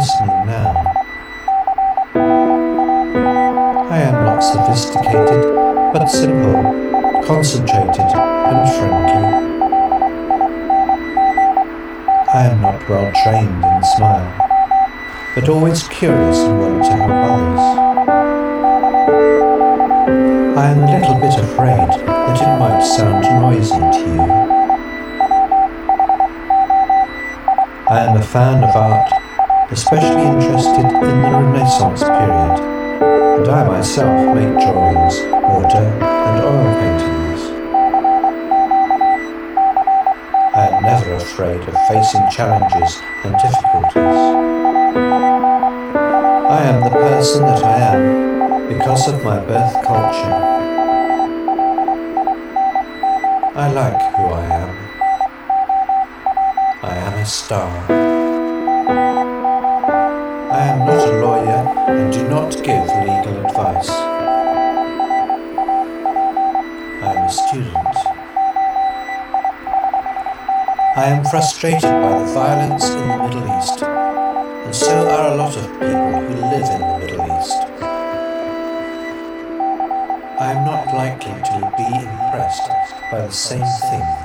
listening now. I am not sophisticated, but simple, concentrated, and friendly. I am not well trained in smile, but always curious and willing to help others. I am a little bit afraid that it might sound noisy to you. I am a fan of art, especially interested in the Renaissance period, and I myself make drawings, water, and oil paintings. I am never afraid of facing challenges and difficulties. I am the person that I am because of my birth culture. I like who I am. I am a star. Give legal advice. I am a student. I am frustrated by the violence in the Middle East, and so are a lot of people who live in the Middle East. I am not likely to be impressed by the same thing